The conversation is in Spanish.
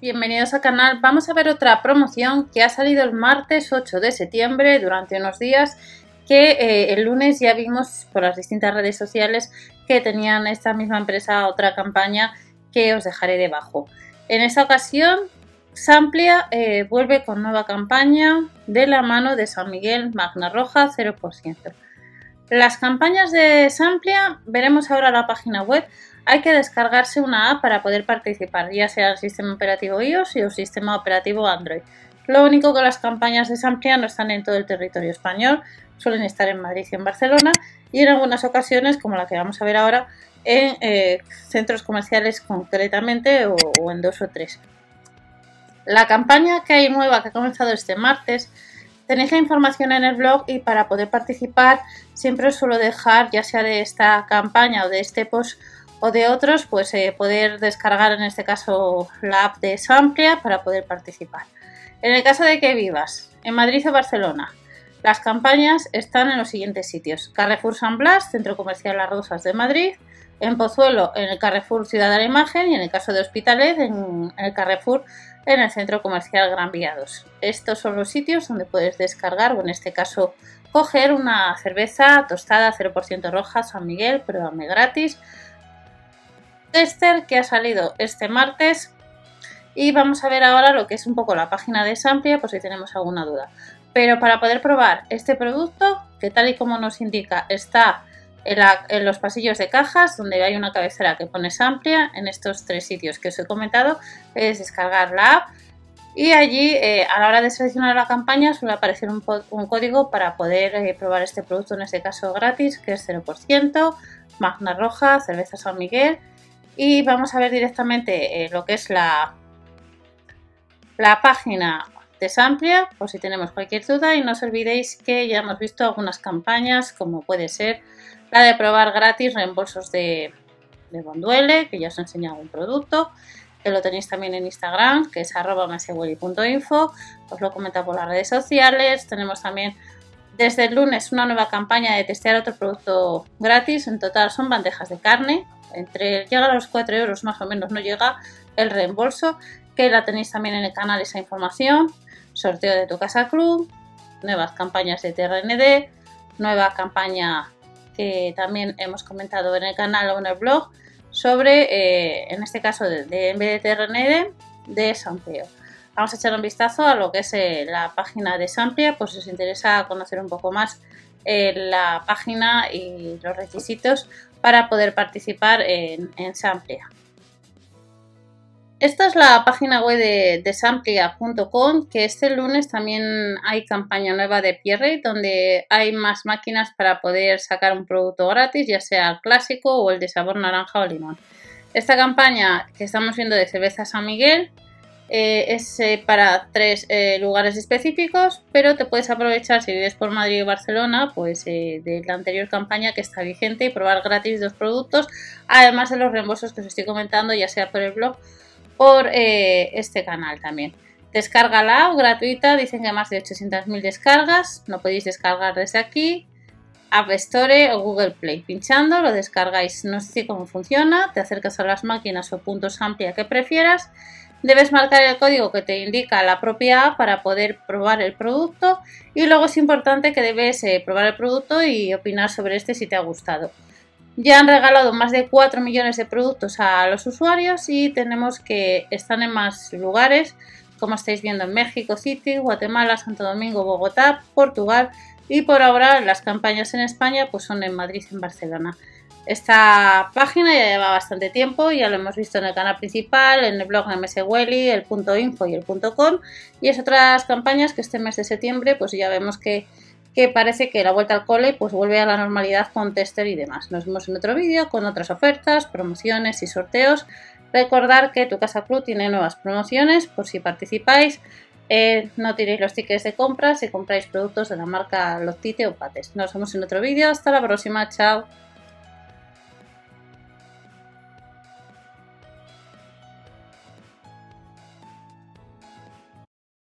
bienvenidos al canal. Vamos a ver otra promoción que ha salido el martes 8 de septiembre durante unos días que eh, el lunes ya vimos por las distintas redes sociales que tenían esta misma empresa otra campaña que os dejaré debajo. En esta ocasión, Samplia eh, vuelve con nueva campaña de la mano de San Miguel Magna Roja 0%. Las campañas de Samplia, veremos ahora la página web, hay que descargarse una app para poder participar, ya sea el sistema operativo iOS o el sistema operativo Android. Lo único que las campañas de Samplia no están en todo el territorio español, suelen estar en Madrid y en Barcelona y en algunas ocasiones, como la que vamos a ver ahora, en eh, centros comerciales concretamente o, o en dos o tres. La campaña que hay nueva que ha comenzado este martes Tenéis la información en el blog y para poder participar siempre os suelo dejar, ya sea de esta campaña o de este post o de otros, pues eh, poder descargar en este caso la app de Samplia para poder participar. En el caso de que vivas en Madrid o Barcelona, las campañas están en los siguientes sitios. Carrefour San Blas, Centro Comercial Las Rosas de Madrid, en Pozuelo en el Carrefour Ciudad de la Imagen y en el caso de Hospitalet en el Carrefour en el Centro Comercial Gran Viados. Estos son los sitios donde puedes descargar o en este caso coger una cerveza tostada 0% roja San Miguel, pruébame gratis. Tester que ha salido este martes y vamos a ver ahora lo que es un poco la página de Samplia por si tenemos alguna duda. Pero para poder probar este producto, que tal y como nos indica está en, los pasillos de cajas, donde hay una cabecera que pone amplia, en estos tres sitios que os he comentado, es descargar la app y allí eh, a la hora de seleccionar la campaña suele aparecer un, código para poder eh, probar este producto, en este caso gratis, que es 0%, Magna Roja, cerveza San Miguel. Y vamos a ver directamente eh, lo que es la, la página de Samplia, por si tenemos cualquier duda. Y no os olvidéis que ya hemos visto algunas campañas como puede ser de probar gratis reembolsos de, de Bonduele, que ya os he enseñado un producto, que lo tenéis también en Instagram, que es arroba os lo he comentado por las redes sociales, tenemos también desde el lunes una nueva campaña de testear otro producto gratis, en total son bandejas de carne, entre llega a los 4 euros más o menos, no llega el reembolso, que la tenéis también en el canal esa información, sorteo de tu casa club, nuevas campañas de TRND, nueva campaña que también hemos comentado en el canal o en el blog sobre, eh, en este caso, de, de, vez de Sampleo. Vamos a echar un vistazo a lo que es eh, la página de Samplia, por si os interesa conocer un poco más eh, la página y los requisitos para poder participar en, en Samplia. Esta es la página web de, Samplia.com, que este lunes también hay campaña nueva de Pierre, donde hay más máquinas para poder sacar un producto gratis, ya sea el clásico o el de sabor naranja o limón. Esta campaña que estamos viendo de cerveza San Miguel eh, es eh, para tres eh, lugares específicos, pero te puedes aprovechar si vives por Madrid o Barcelona, pues de la anterior campaña que está vigente y probar gratis dos productos, además de los reembolsos que os estoy comentando, ya sea por el blog por eh, este canal también. Descárgala gratuita, dicen que más de 800.000 descargas, lo podéis descargar desde aquí, App Store o Google Play. Pinchando lo descargáis, no sé cómo funciona, te acercas a las máquinas o puntos amplia que prefieras, debes marcar el código que te indica la propia app para poder probar el producto y luego es importante que debes eh, probar el producto y opinar sobre este si te ha gustado. Ya han regalado más de 4 millones de productos a los usuarios y tenemos que están en más lugares, como estáis viendo en México City, Guatemala, Santo Domingo, Bogotá, Portugal y por ahora las campañas en España pues son en Madrid y en Barcelona. Esta página ya lleva bastante tiempo, ya lo hemos visto en el canal principal, en el blog de MSWelly, el punto .info y el punto .com y es otras campañas que este mes de septiembre pues ya vemos que que parece que la vuelta al cole pues vuelve a la normalidad con tester y demás. Nos vemos en otro vídeo con otras ofertas, promociones y sorteos. Recordar que tu casa club tiene nuevas promociones por si participáis. Eh, no tiréis los tickets de compra si compráis productos de la marca Lotite o Pates. Nos vemos en otro vídeo. Hasta la próxima. Chao.